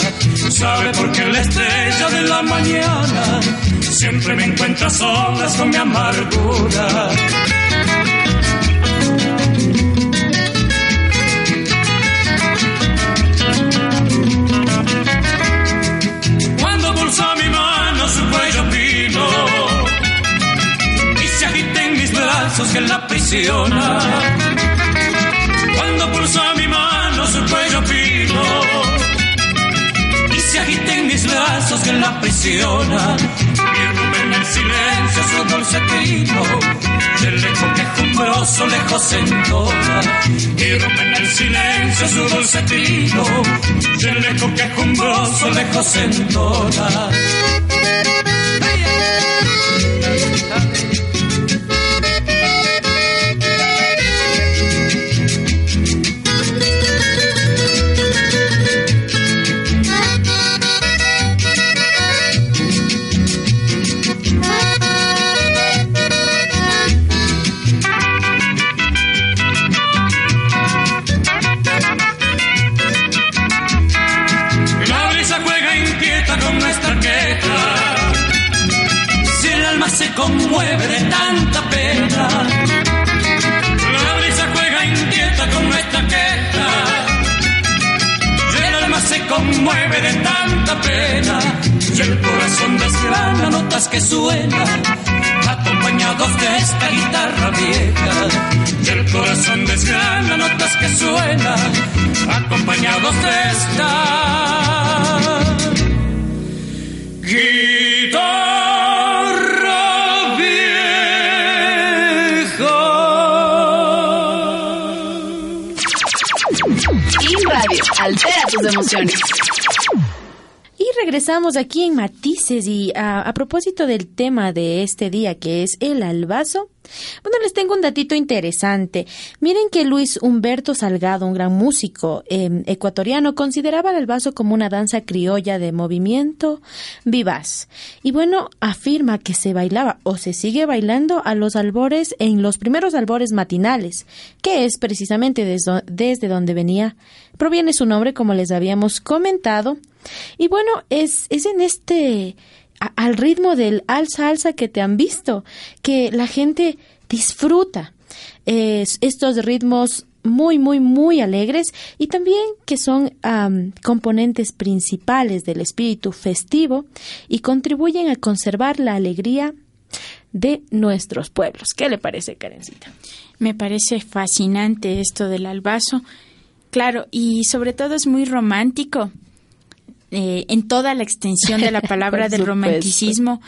Sabe por qué la estrella de la mañana siempre me encuentra solas con mi amargura. Brazos que la aprisiona. Cuando pulsa mi mano su cuello fino y se agita en mis brazos que la aprisiona. Rompe en el silencio su dulce trino del eco quejumbroso lejos entona. Y rompe en el silencio su dulce trino del eco quejumbroso lejos entona. Se conmueve de tanta pena. La brisa juega inquieta con nuestra queja. El alma se conmueve de tanta pena. Y el corazón desgrana notas que suenan. Acompañados de esta guitarra vieja. Y el corazón desgrana notas que suenan. Acompañados de esta guitarra tus emociones. Regresamos aquí en Matices y a, a propósito del tema de este día que es el albazo. Bueno, les tengo un datito interesante. Miren que Luis Humberto Salgado, un gran músico eh, ecuatoriano, consideraba el albazo como una danza criolla de movimiento vivaz. Y bueno, afirma que se bailaba o se sigue bailando a los albores en los primeros albores matinales, que es precisamente desde, desde donde venía, proviene su nombre, como les habíamos comentado. Y bueno, es, es en este al ritmo del alza alza que te han visto, que la gente disfruta. Es- estos ritmos muy, muy, muy alegres y también que son componentes principales del espíritu festivo y contribuyen a conservar la alegría de nuestros pueblos. ¿Qué le parece, Karencita? Me parece fascinante esto del albazo. Claro, y sobre todo es muy romántico eh, en toda la extensión de la [laughs] palabra del romanticismo.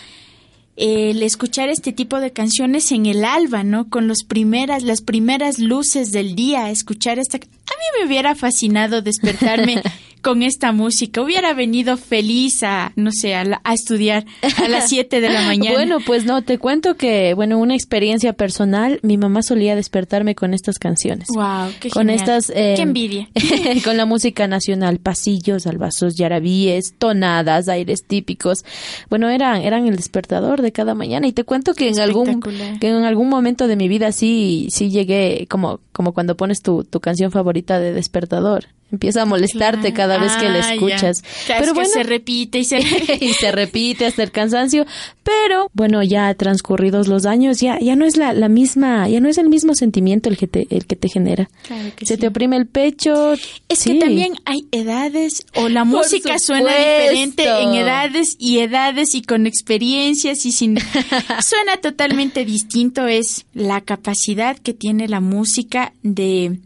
El escuchar este tipo de canciones en el alba, ¿no? Con los primeras, las primeras luces del día, escuchar esta... A mí me hubiera fascinado despertarme [laughs] con esta música. Hubiera venido feliz a, no sé, a, la- a estudiar a las 7 de la [laughs] mañana. Bueno, pues no, te cuento que, bueno, una experiencia personal, mi mamá solía despertarme con estas canciones. Wow, qué con genial. estas eh, Qué envidia. [laughs] con la música nacional pasillos albazos yarabíes tonadas aires típicos bueno eran eran el despertador de cada mañana y te cuento que en algún que en algún momento de mi vida sí sí llegué como como cuando pones tu, tu canción favorita de despertador empieza a molestarte cada vez que la Ah, ya. escuchas Claro, pero es que bueno se repite y se [laughs] y se repite hasta el cansancio, pero bueno, ya transcurridos los años, ya, ya no es la, la misma, ya no es el mismo sentimiento el que te, el que te genera. Claro que se sí. te oprime el pecho. Es sí. que también hay edades o la Por música suena diferente en edades y edades y con experiencias y sin [laughs] suena totalmente distinto es la capacidad que tiene la música de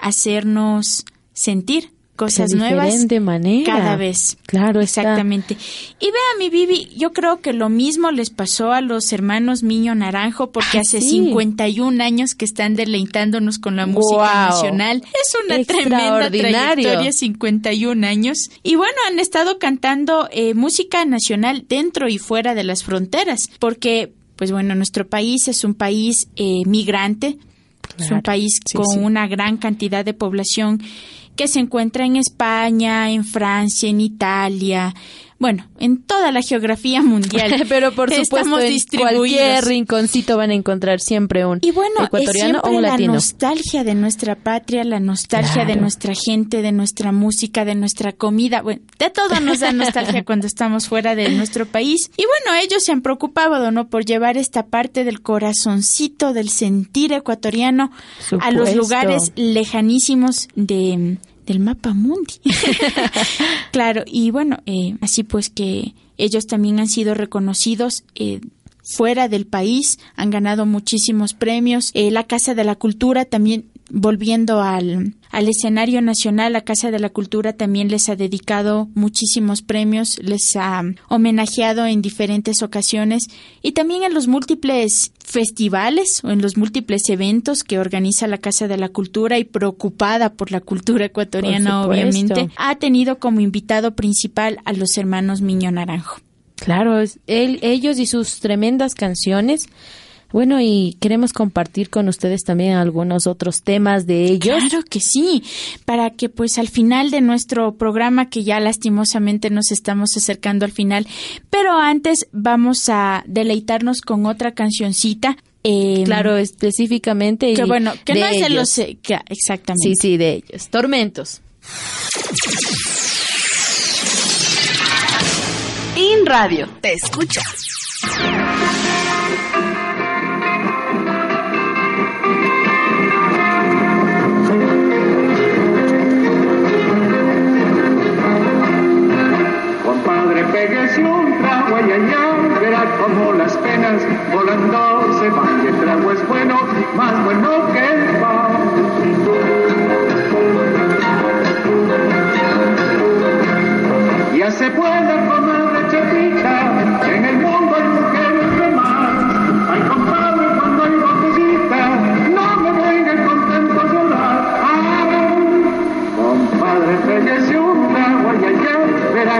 hacernos sentir cosas de nuevas manera. cada vez. Claro, está. Exactamente. Y vea, mi Bibi, yo creo que lo mismo les pasó a los hermanos Miño Naranjo, porque Ah, hace sí. 51 años que están deleitándonos con la música nacional. Es una tremenda trayectoria, 51 años. Y bueno, han estado cantando eh, música nacional dentro y fuera de las fronteras, porque, pues bueno, nuestro país es un país eh, migrante, es un país Sí, con sí. una gran cantidad de población que se encuentra en España, en Francia, en Italia, bueno, en toda la geografía [laughs] mundial. [laughs] Pero por supuesto, en cualquier rinconcito van a encontrar siempre un Y bueno, es ecuatoriano o un la latino. nostalgia de nuestra patria, la nostalgia de nuestra gente, de nuestra música, de nuestra comida. Bueno, de todo nos da nostalgia [laughs] cuando estamos fuera de nuestro país. Y bueno, ellos se han preocupado, ¿no? Por llevar esta parte del corazoncito, del sentir ecuatoriano a los lugares lejanísimos de del mapa mundi. [laughs] claro, y bueno, eh, así pues que ellos también han sido reconocidos eh, fuera del país, han ganado muchísimos premios. Eh, la Casa de la Cultura también, volviendo al, al escenario nacional, la Casa de la Cultura también les ha dedicado muchísimos premios, les ha homenajeado en diferentes ocasiones y también en los múltiples festivales o en los múltiples eventos que organiza la Casa de la Cultura y preocupada por la cultura ecuatoriana, obviamente, ha tenido como invitado principal a los hermanos Miño Naranjo. Claro, es él, ellos y sus tremendas canciones. Bueno, y queremos compartir con ustedes también algunos otros temas de ellos. Claro que sí, para que pues al final de nuestro programa, que ya lastimosamente nos estamos acercando al final, pero antes vamos a deleitarnos con otra cancioncita. eh, Claro, específicamente. que y bueno, que de no es de ellos. los... eh, que- exactamente. Sí, sí, de ellos. Tormentos. In Radio, te escucha. Pégese un trago, ay, ay, ay, verá como las penas volando se van. Y el trago es bueno, más bueno que el pan. Ya se puede comer chapita, en el mundo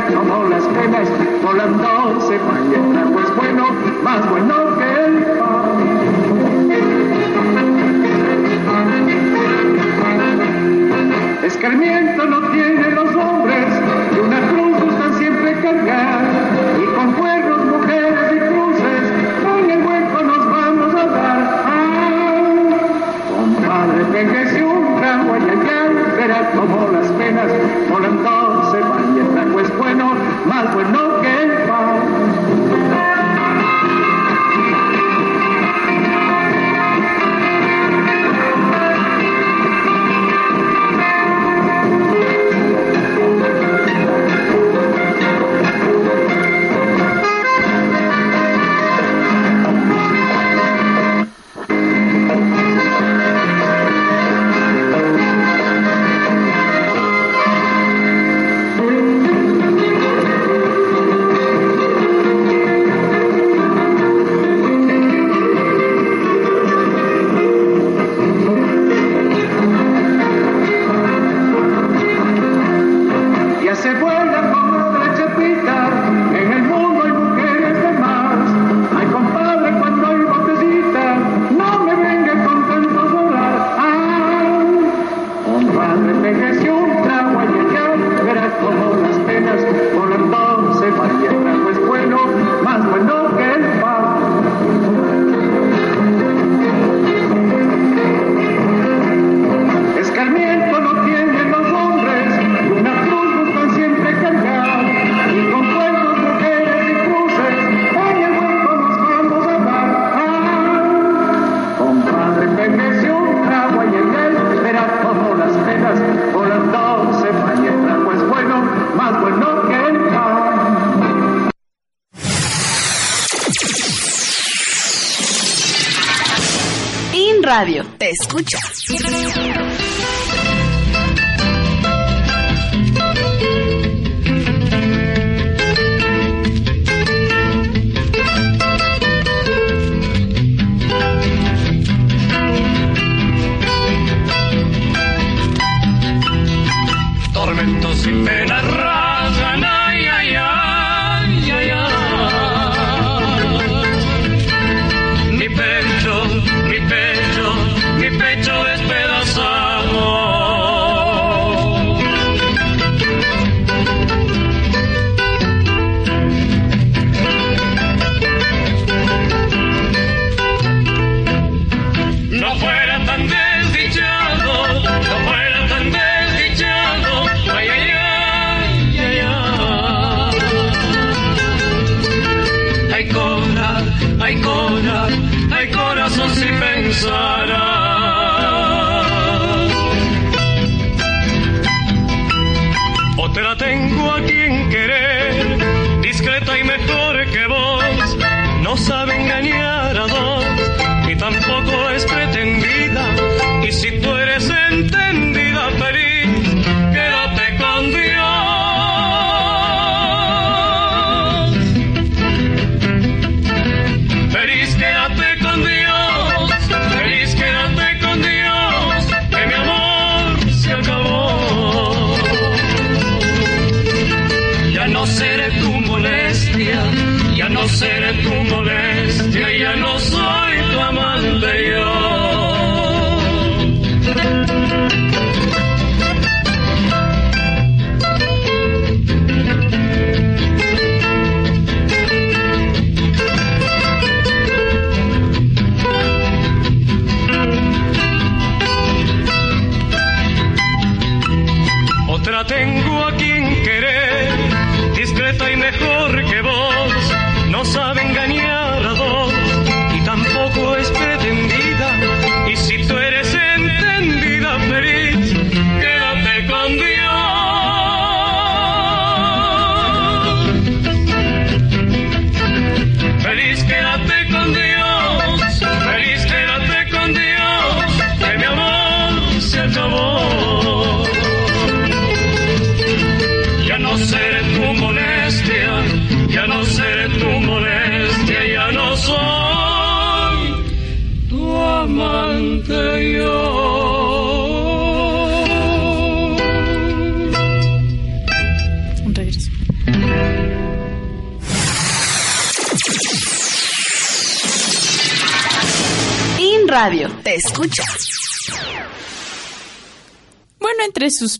como las penas volando se van. Y el trago es bueno, más bueno que el pan. Escarmiento no tienen los hombres, y una cruz gustan siempre cargar. Y con cuernos, mujeres y cruces, con el hueco nos vamos a dar. Ay, Compadre, pégese un trago, ay, ay, ay, verá como las penas volando bueno, más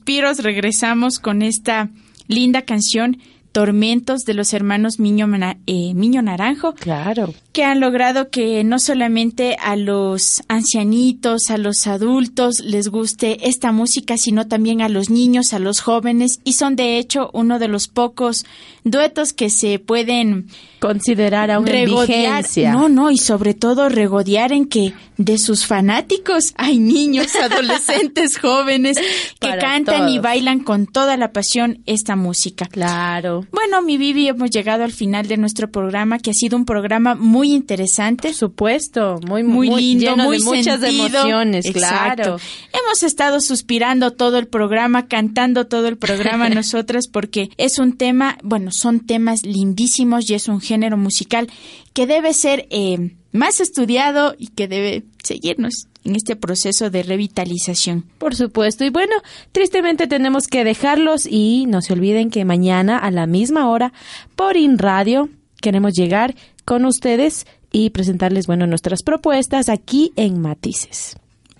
suspiros regresamos con esta linda canción Tormentos de los hermanos Miño, eh, Miño Naranjo. Claro. Que han logrado que no solamente a los ancianitos, a los adultos les guste esta música, sino también a los niños, a los jóvenes, y son de hecho uno de los pocos duetos que se pueden Considerar aún en regodear. vigencia. No, no, y sobre todo regodear en que de sus fanáticos hay niños, [laughs] adolescentes, jóvenes que Para cantan y bailan con toda la pasión esta música. Claro. Bueno, mi Vivi, hemos llegado al final de nuestro programa, que ha sido un programa muy interesante. Por supuesto, muy, Muy, muy, lindo, lleno muy de muchas sentido. emociones, Exacto. claro. Hemos estado suspirando todo el programa, cantando todo el programa [laughs] nosotras, porque es un tema, bueno, son temas lindísimos y es un género musical que debe ser eh, más estudiado y que debe seguirnos en este proceso de revitalización. Por supuesto. Y bueno, tristemente tenemos que dejarlos y no se olviden que mañana a la misma hora por In Radio queremos llegar con ustedes y presentarles, bueno, nuestras propuestas aquí en Matices.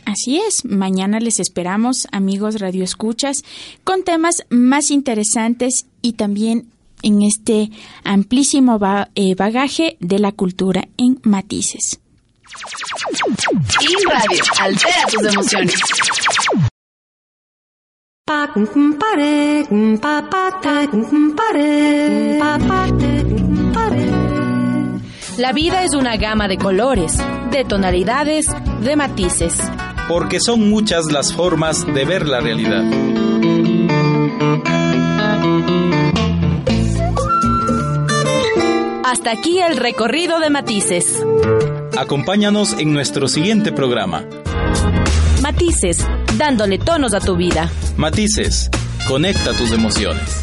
Así es, mañana les esperamos, amigos radioescuchas, con temas más interesantes y también en este amplísimo ba- eh, bagaje de la cultura en matices. In Radio, altera tus emociones. La vida es una gama de colores, de tonalidades, de matices. porque son muchas las formas de ver la realidad. Hasta aquí el recorrido de matices. Acompáñanos en nuestro siguiente programa. Matices, dándole tonos a tu vida. Matices, conecta tus emociones.